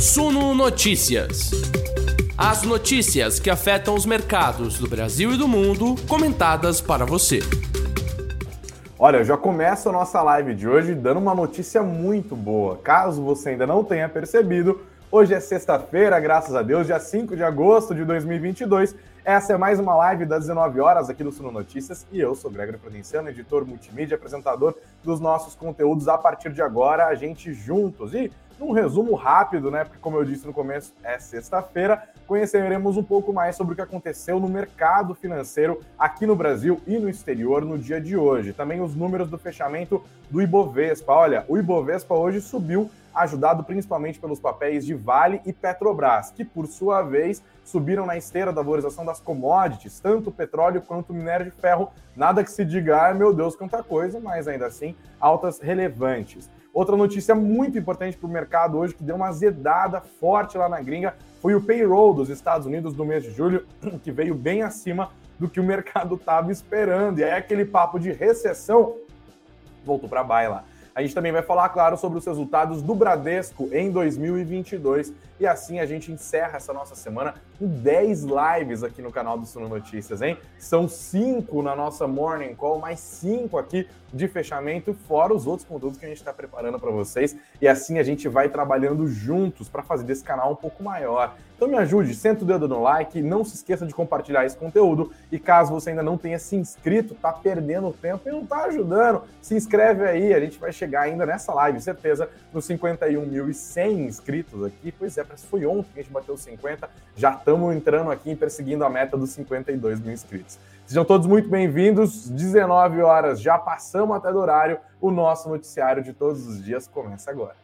Suno Notícias. As notícias que afetam os mercados do Brasil e do mundo, comentadas para você. Olha, já começa a nossa live de hoje dando uma notícia muito boa. Caso você ainda não tenha percebido, hoje é sexta-feira, graças a Deus, dia 5 de agosto de 2022. Essa é mais uma live das 19 horas aqui do Suno Notícias e eu sou Gregory Prudenciano, editor multimídia, apresentador dos nossos conteúdos a partir de agora, a gente juntos. E num resumo rápido, né? Porque, como eu disse no começo, é sexta-feira, conheceremos um pouco mais sobre o que aconteceu no mercado financeiro aqui no Brasil e no exterior no dia de hoje. Também os números do fechamento do Ibovespa. Olha, o Ibovespa hoje subiu, ajudado principalmente pelos papéis de Vale e Petrobras, que, por sua vez, subiram na esteira da valorização das commodities, tanto petróleo quanto minério de ferro. Nada que se diga, ah, meu Deus, quanta coisa, mas ainda assim, altas relevantes. Outra notícia muito importante para o mercado hoje, que deu uma azedada forte lá na gringa, foi o payroll dos Estados Unidos no mês de julho, que veio bem acima do que o mercado estava esperando. E aí aquele papo de recessão voltou para baila. A gente também vai falar, claro, sobre os resultados do Bradesco em 2022. E assim a gente encerra essa nossa semana com 10 lives aqui no canal do Suno Notícias, hein? São 5 na nossa Morning Call, mais 5 aqui de fechamento, fora os outros conteúdos que a gente está preparando para vocês. E assim a gente vai trabalhando juntos para fazer desse canal um pouco maior. Então me ajude, senta o dedo no like, não se esqueça de compartilhar esse conteúdo. E caso você ainda não tenha se inscrito, tá perdendo tempo e não tá ajudando, se inscreve aí, a gente vai chegar ainda nessa live, certeza, nos 51.100 inscritos aqui. Pois é, parece que foi ontem que a gente bateu 50, já estamos entrando aqui perseguindo a meta dos 52 mil inscritos. Sejam todos muito bem-vindos. 19 horas, já passamos até do horário. O nosso noticiário de todos os dias começa agora.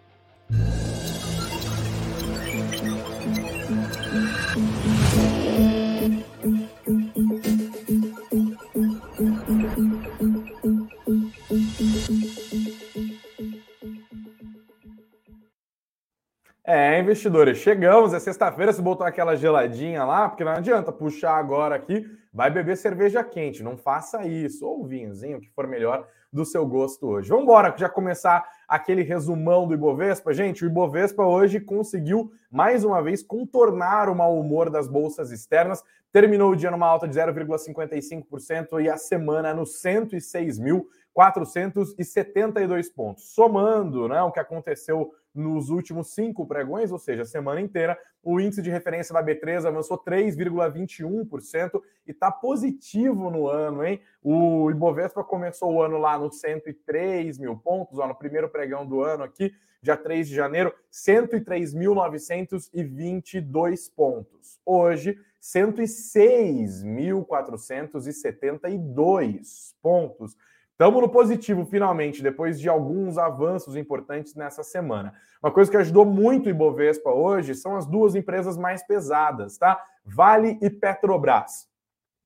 Investidores, chegamos, é sexta-feira, se botou aquela geladinha lá, porque não adianta puxar agora aqui, vai beber cerveja quente, não faça isso, ou vinhozinho, que for melhor do seu gosto hoje. Vamos embora, já começar aquele resumão do Ibovespa. Gente, o Ibovespa hoje conseguiu, mais uma vez, contornar o mau humor das bolsas externas, terminou o dia numa alta de 0,55% e a semana no 106.472 pontos. Somando né, o que aconteceu nos últimos cinco pregões, ou seja, a semana inteira, o índice de referência da B3 avançou 3,21% e está positivo no ano, hein? O Ibovespa começou o ano lá nos 103 mil pontos, ó, no primeiro pregão do ano aqui, dia 3 de janeiro, 103.922 pontos. Hoje, 106.472 pontos. Estamos no positivo, finalmente, depois de alguns avanços importantes nessa semana. Uma coisa que ajudou muito o Ibovespa hoje são as duas empresas mais pesadas, tá? Vale e Petrobras.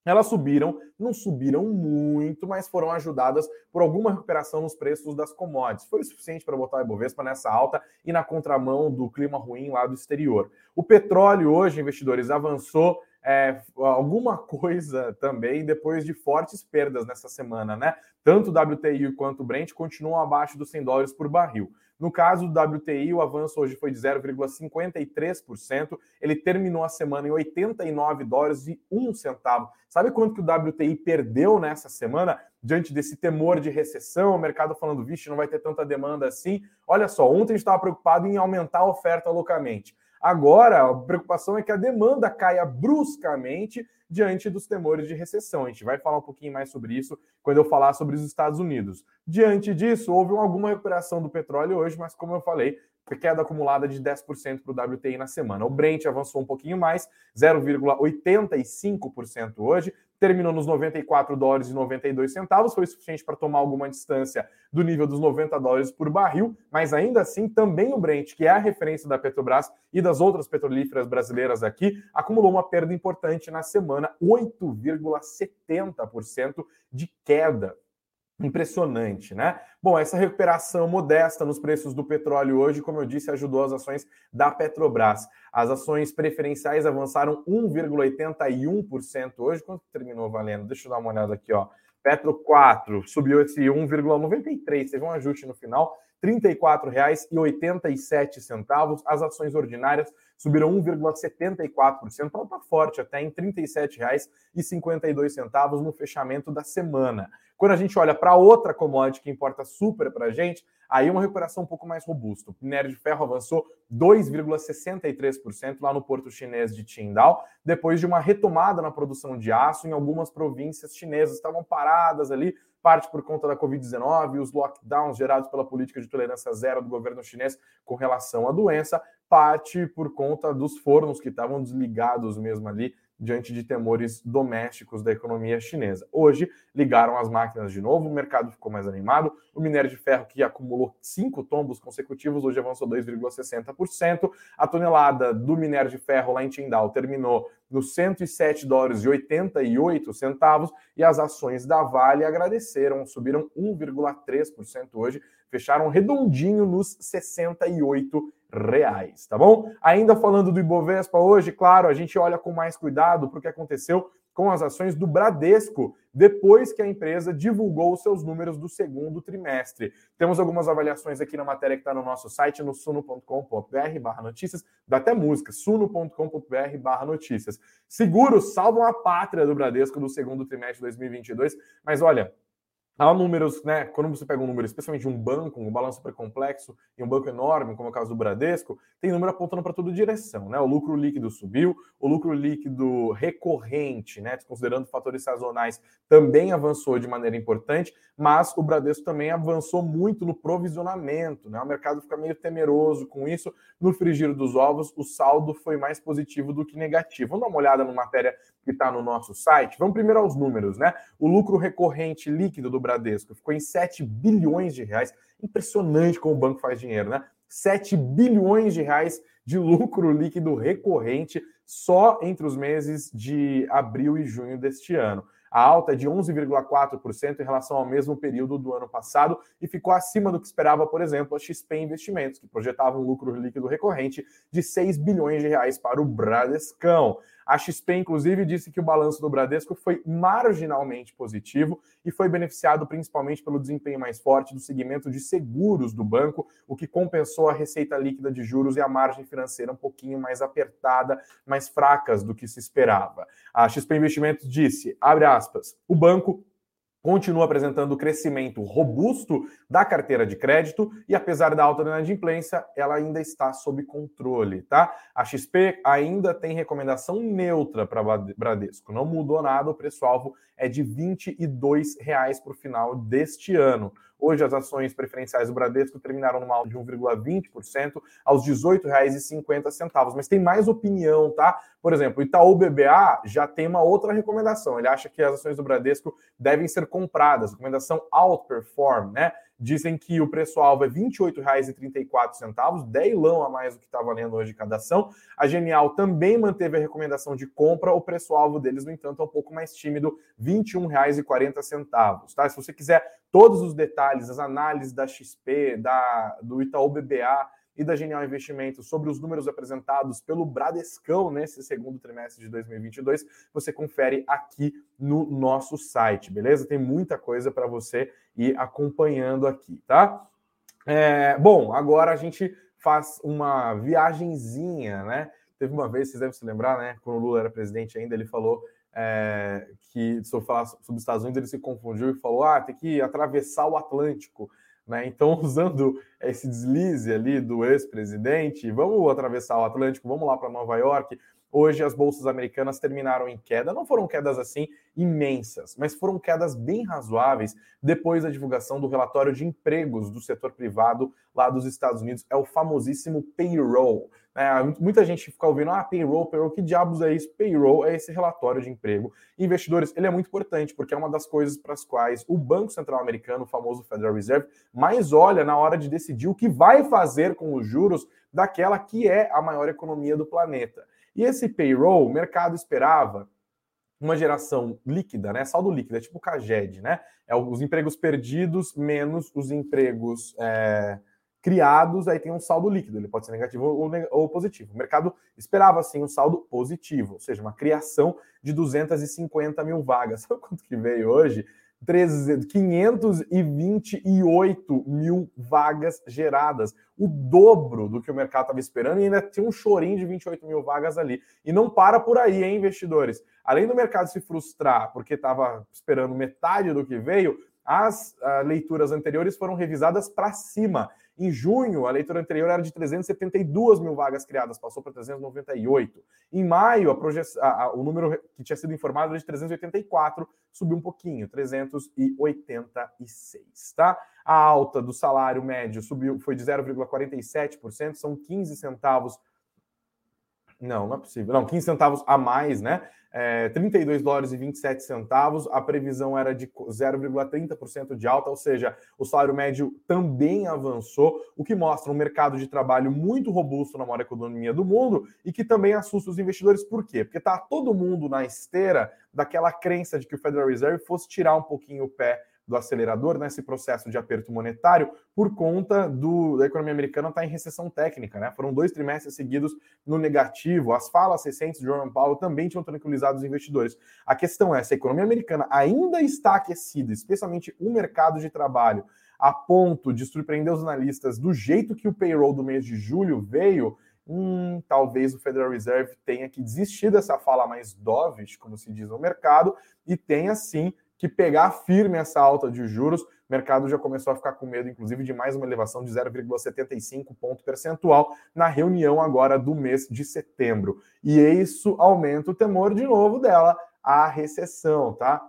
Elas subiram, não subiram muito, mas foram ajudadas por alguma recuperação nos preços das commodities. Foi o suficiente para botar o Ibovespa nessa alta e na contramão do clima ruim lá do exterior. O petróleo hoje, investidores, avançou é, alguma coisa também depois de fortes perdas nessa semana, né? Tanto o WTI quanto o Brent continuam abaixo dos 100 dólares por barril. No caso do WTI, o avanço hoje foi de 0,53%. Ele terminou a semana em 89 dólares e 1 centavo. Sabe quanto que o WTI perdeu nessa semana? Diante desse temor de recessão, o mercado falando, vixe, não vai ter tanta demanda assim. Olha só, ontem a gente estava preocupado em aumentar a oferta loucamente. Agora, a preocupação é que a demanda caia bruscamente diante dos temores de recessão. A gente vai falar um pouquinho mais sobre isso quando eu falar sobre os Estados Unidos. Diante disso, houve alguma recuperação do petróleo hoje, mas como eu falei, queda acumulada de 10% para o WTI na semana. O Brent avançou um pouquinho mais, 0,85% hoje, terminou nos 94 dólares e 92 centavos, foi suficiente para tomar alguma distância do nível dos 90 dólares por barril, mas ainda assim também o Brent, que é a referência da Petrobras e das outras petrolíferas brasileiras aqui, acumulou uma perda importante na semana, 8,70% de queda. Impressionante, né? Bom, essa recuperação modesta nos preços do petróleo hoje, como eu disse, ajudou as ações da Petrobras. As ações preferenciais avançaram 1,81% hoje. Quanto terminou valendo? Deixa eu dar uma olhada aqui, ó. Petro 4 subiu esse 1,93, teve um ajuste no final, R$ 34,87. As ações ordinárias subiram 1,74%, alta forte até em R$ 37,52 no fechamento da semana. Quando a gente olha para outra commodity que importa super para a gente, aí uma recuperação um pouco mais robusta. O minério de ferro avançou 2,63% lá no porto chinês de Qingdao, depois de uma retomada na produção de aço em algumas províncias chinesas. Estavam paradas ali, parte por conta da Covid-19 e os lockdowns gerados pela política de tolerância zero do governo chinês com relação à doença, parte por conta dos fornos que estavam desligados mesmo ali diante de temores domésticos da economia chinesa. Hoje, ligaram as máquinas de novo, o mercado ficou mais animado. O minério de ferro, que acumulou cinco tombos consecutivos, hoje avançou 2,60%. A tonelada do minério de ferro lá em Tindal terminou nos 107 dólares e 88 centavos e as ações da Vale agradeceram, subiram 1,3% hoje, fecharam redondinho nos 68 reais, tá bom? Ainda falando do Ibovespa hoje, claro, a gente olha com mais cuidado para o que aconteceu com as ações do Bradesco depois que a empresa divulgou seus números do segundo trimestre. Temos algumas avaliações aqui na matéria que está no nosso site, no suno.com.br barra notícias, dá até música, suno.com.br barra notícias. Seguros salvam a pátria do Bradesco do segundo trimestre de 2022, mas olha, Há números, né? Quando você pega um número, especialmente de um banco, um balanço super complexo e um banco enorme, como é o caso do Bradesco, tem número apontando para toda direção, né? O lucro líquido subiu, o lucro líquido recorrente, né? Considerando fatores sazonais, também avançou de maneira importante, mas o Bradesco também avançou muito no provisionamento, né? O mercado fica meio temeroso com isso. No frigir dos ovos, o saldo foi mais positivo do que negativo. Vamos dar uma olhada na matéria que está no nosso site. Vamos primeiro aos números, né? O lucro recorrente líquido do Bradesco ficou em 7 bilhões de reais. Impressionante como o banco faz dinheiro, né? 7 bilhões de reais de lucro líquido recorrente só entre os meses de abril e junho deste ano. A alta é de 11,4% em relação ao mesmo período do ano passado e ficou acima do que esperava, por exemplo, a XP Investimentos, que projetava um lucro líquido recorrente de 6 bilhões de reais para o Bradescão. A XP, inclusive, disse que o balanço do Bradesco foi marginalmente positivo e foi beneficiado principalmente pelo desempenho mais forte do segmento de seguros do banco, o que compensou a receita líquida de juros e a margem financeira um pouquinho mais apertada, mais fracas do que se esperava. A XP Investimentos disse, abre aspas, o banco continua apresentando crescimento robusto da carteira de crédito e apesar da alta inadimplência, ela ainda está sob controle, tá? A XP ainda tem recomendação neutra para Bradesco, não mudou nada, o preço-alvo é de R$ 22 para o final deste ano. Hoje as ações preferenciais do Bradesco terminaram numa alta de 1,20% aos R$ 18,50. Mas tem mais opinião, tá? Por exemplo, o Itaú BBA já tem uma outra recomendação. Ele acha que as ações do Bradesco devem ser compradas. Recomendação outperform, né? Dizem que o preço-alvo é R$ 28,34, 10 lão a mais do que está valendo hoje cada ação. A Genial também manteve a recomendação de compra, o preço-alvo deles, no entanto, é um pouco mais tímido, R$ 21,40. Tá? Se você quiser todos os detalhes, as análises da XP, da, do Itaú BBA, e da Genial Investimentos sobre os números apresentados pelo Bradescão nesse segundo trimestre de 2022, você confere aqui no nosso site, beleza? Tem muita coisa para você ir acompanhando aqui, tá? É, bom, agora a gente faz uma viagenzinha, né? Teve uma vez, vocês devem se lembrar, né? Quando o Lula era presidente ainda, ele falou é, que, se eu falar sobre os Estados Unidos, ele se confundiu e falou: ah, tem que atravessar o Atlântico. Né? Então, usando esse deslize ali do ex-presidente, vamos atravessar o Atlântico, vamos lá para Nova York. Hoje as bolsas americanas terminaram em queda, não foram quedas assim imensas, mas foram quedas bem razoáveis depois da divulgação do relatório de empregos do setor privado lá dos Estados Unidos, é o famosíssimo payroll. É, muita gente fica ouvindo, ah, payroll, payroll, que diabos é isso? Payroll é esse relatório de emprego. Investidores, ele é muito importante, porque é uma das coisas para as quais o Banco Central Americano, o famoso Federal Reserve, mais olha na hora de decidir o que vai fazer com os juros daquela que é a maior economia do planeta. E esse payroll, o mercado esperava uma geração líquida, né? Saldo líquido, é tipo o CAGED, né? É os empregos perdidos menos os empregos é, criados, aí tem um saldo líquido, ele pode ser negativo ou, ou, positivo. O mercado esperava, assim, um saldo positivo, ou seja, uma criação de 250 mil vagas. Sabe quanto que veio hoje? 528 mil vagas geradas, o dobro do que o mercado estava esperando, e ainda tinha um chorinho de 28 mil vagas ali. E não para por aí, hein, investidores? Além do mercado se frustrar porque estava esperando metade do que veio, as uh, leituras anteriores foram revisadas para cima. Em junho, a leitura anterior era de 372 mil vagas criadas, passou para 398. Em maio, a a, a, o número que tinha sido informado era de 384, subiu um pouquinho, 386, tá? A alta do salário médio subiu, foi de 0,47%, são 15 centavos não, não é possível. Não, 15 centavos a mais, né? É, 32 dólares e 27 centavos. A previsão era de 0,30% de alta, ou seja, o salário médio também avançou, o que mostra um mercado de trabalho muito robusto na maior economia do mundo e que também assusta os investidores. Por quê? Porque está todo mundo na esteira daquela crença de que o Federal Reserve fosse tirar um pouquinho o pé do acelerador nesse processo de aperto monetário por conta do, da economia americana estar tá em recessão técnica, né? Foram dois trimestres seguidos no negativo. As falas recentes de Jerome Powell também tinham tranquilizado os investidores. A questão é se a economia americana ainda está aquecida, especialmente o mercado de trabalho, a ponto de surpreender os analistas do jeito que o payroll do mês de julho veio. Hum, talvez o Federal Reserve tenha que desistir dessa fala mais dovish, como se diz no mercado, e tenha sim que pegar firme essa alta de juros. O mercado já começou a ficar com medo, inclusive, de mais uma elevação de 0,75 ponto percentual na reunião agora do mês de setembro. E isso aumenta o temor de novo dela, a recessão, tá?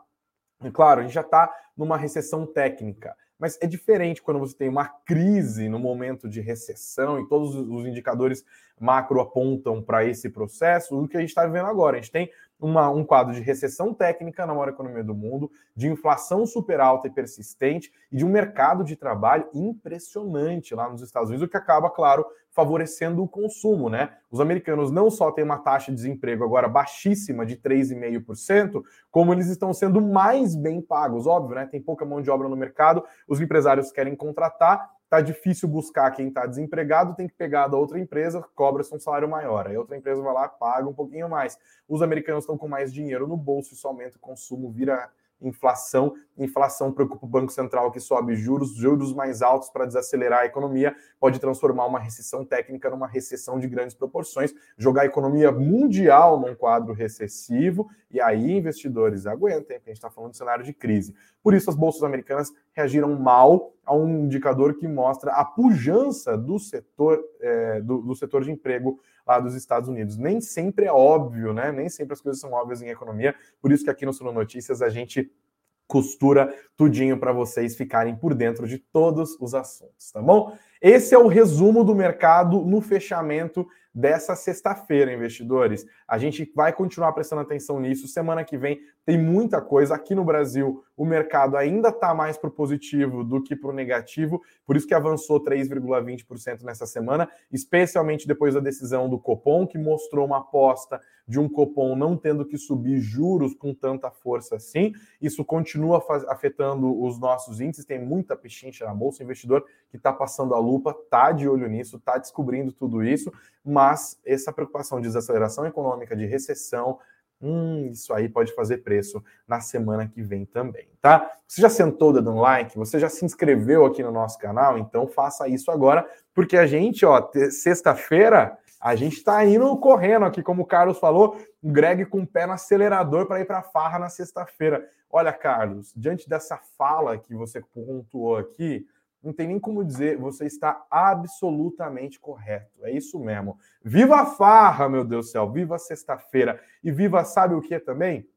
E claro, a gente já está numa recessão técnica. Mas é diferente quando você tem uma crise no momento de recessão e todos os indicadores macro apontam para esse processo, o que a gente está vivendo agora. A gente tem uma, um quadro de recessão técnica na maior economia do mundo, de inflação super alta e persistente e de um mercado de trabalho impressionante lá nos Estados Unidos, o que acaba, claro, favorecendo o consumo, né? Os americanos não só têm uma taxa de desemprego agora baixíssima de 3,5%, como eles estão sendo mais bem pagos, óbvio, né? Tem pouca mão de obra no mercado, os empresários querem contratar, tá difícil buscar quem está desempregado, tem que pegar da outra empresa, cobra-se um salário maior. Aí outra empresa vai lá, paga um pouquinho mais. Os americanos estão com mais dinheiro no bolso, isso aumenta o consumo, vira inflação. Inflação preocupa o Banco Central que sobe juros, juros mais altos para desacelerar a economia, pode transformar uma recessão técnica numa recessão de grandes proporções, jogar a economia mundial num quadro recessivo, e aí investidores aguentem, porque a gente está falando de cenário de crise. Por isso, as bolsas americanas reagiram mal a um indicador que mostra a pujança do setor, é, do, do setor de emprego lá dos Estados Unidos. Nem sempre é óbvio, né? Nem sempre as coisas são óbvias em economia. Por isso que aqui no Suno Notícias a gente costura tudinho para vocês ficarem por dentro de todos os assuntos, tá bom? Esse é o resumo do mercado no fechamento dessa sexta-feira, investidores. A gente vai continuar prestando atenção nisso. Semana que vem tem muita coisa. Aqui no Brasil, o mercado ainda está mais para o positivo do que para o negativo, por isso que avançou 3,20% nessa semana, especialmente depois da decisão do Copom, que mostrou uma aposta de um Copom não tendo que subir juros com tanta força assim. Isso continua afetando os nossos índices, tem muita pechincha na bolsa. O investidor que está passando a lupa está de olho nisso, está descobrindo tudo isso, mas essa preocupação de desaceleração econômica, de recessão, Hum, isso aí pode fazer preço na semana que vem também, tá? Você já sentou dando um like? Você já se inscreveu aqui no nosso canal? Então faça isso agora, porque a gente, ó, sexta-feira, a gente está indo correndo aqui, como o Carlos falou, o Greg com o pé no acelerador para ir para farra na sexta-feira. Olha, Carlos, diante dessa fala que você pontuou aqui, não tem nem como dizer, você está absolutamente correto. É isso mesmo. Viva a farra, meu Deus do céu, viva sexta-feira. E viva, sabe o que também?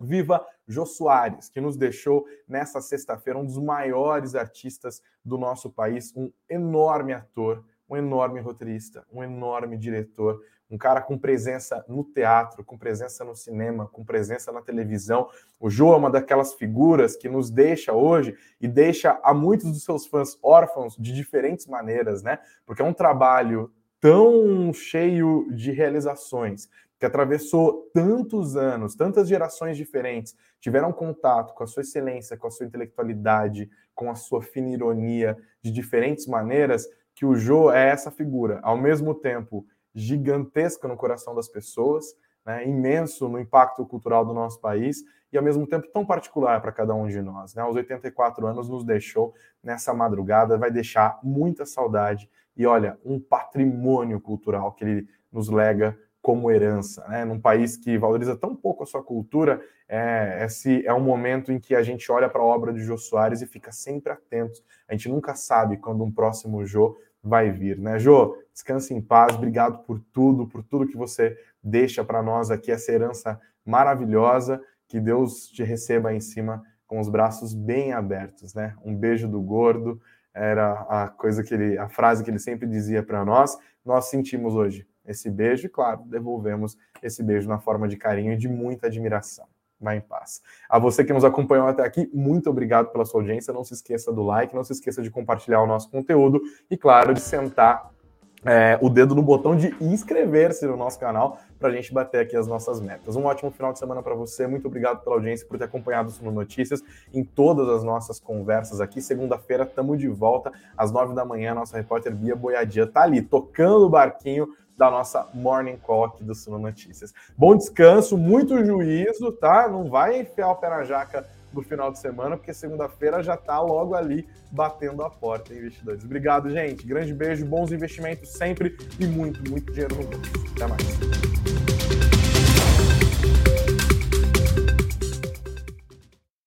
Viva Jô Soares, que nos deixou nessa sexta-feira um dos maiores artistas do nosso país, um enorme ator, um enorme roteirista, um enorme diretor, um cara com presença no teatro, com presença no cinema, com presença na televisão. O João é uma daquelas figuras que nos deixa hoje e deixa a muitos dos seus fãs órfãos de diferentes maneiras, né? Porque é um trabalho tão cheio de realizações, que atravessou tantos anos, tantas gerações diferentes, tiveram contato com a sua excelência, com a sua intelectualidade, com a sua fina ironia de diferentes maneiras, que o Jô é essa figura, ao mesmo tempo gigantesca no coração das pessoas, né, imenso no impacto cultural do nosso país e ao mesmo tempo tão particular para cada um de nós. Né? Aos 84 anos nos deixou nessa madrugada, vai deixar muita saudade e olha, um patrimônio cultural que ele nos lega como herança, né? Num país que valoriza tão pouco a sua cultura, é, esse é um momento em que a gente olha para a obra de Jô Soares e fica sempre atento. A gente nunca sabe quando um próximo Jô vai vir, né? Jô, descanse em paz, obrigado por tudo, por tudo que você deixa para nós aqui, essa herança maravilhosa, que Deus te receba em cima com os braços bem abertos, né? Um beijo do gordo, era a coisa que ele, a frase que ele sempre dizia para nós. Nós sentimos hoje esse beijo e, claro, devolvemos esse beijo na forma de carinho e de muita admiração. Vai em paz. A você que nos acompanhou até aqui, muito obrigado pela sua audiência. Não se esqueça do like, não se esqueça de compartilhar o nosso conteúdo e, claro, de sentar é, o dedo no botão de inscrever-se no nosso canal para a gente bater aqui as nossas metas. Um ótimo final de semana para você. Muito obrigado pela audiência, por ter acompanhado o Suno Notícias em todas as nossas conversas aqui. Segunda-feira, estamos de volta às nove da manhã. Nossa repórter Bia Boiadia está ali, tocando o barquinho da nossa Morning Call aqui do Suno Notícias. Bom descanso, muito juízo, tá? Não vai enfiar o pé na jaca do final de semana, porque segunda-feira já está logo ali batendo a porta, investidores. Obrigado, gente. Grande beijo, bons investimentos sempre e muito, muito dinheiro no bolso. Até mais.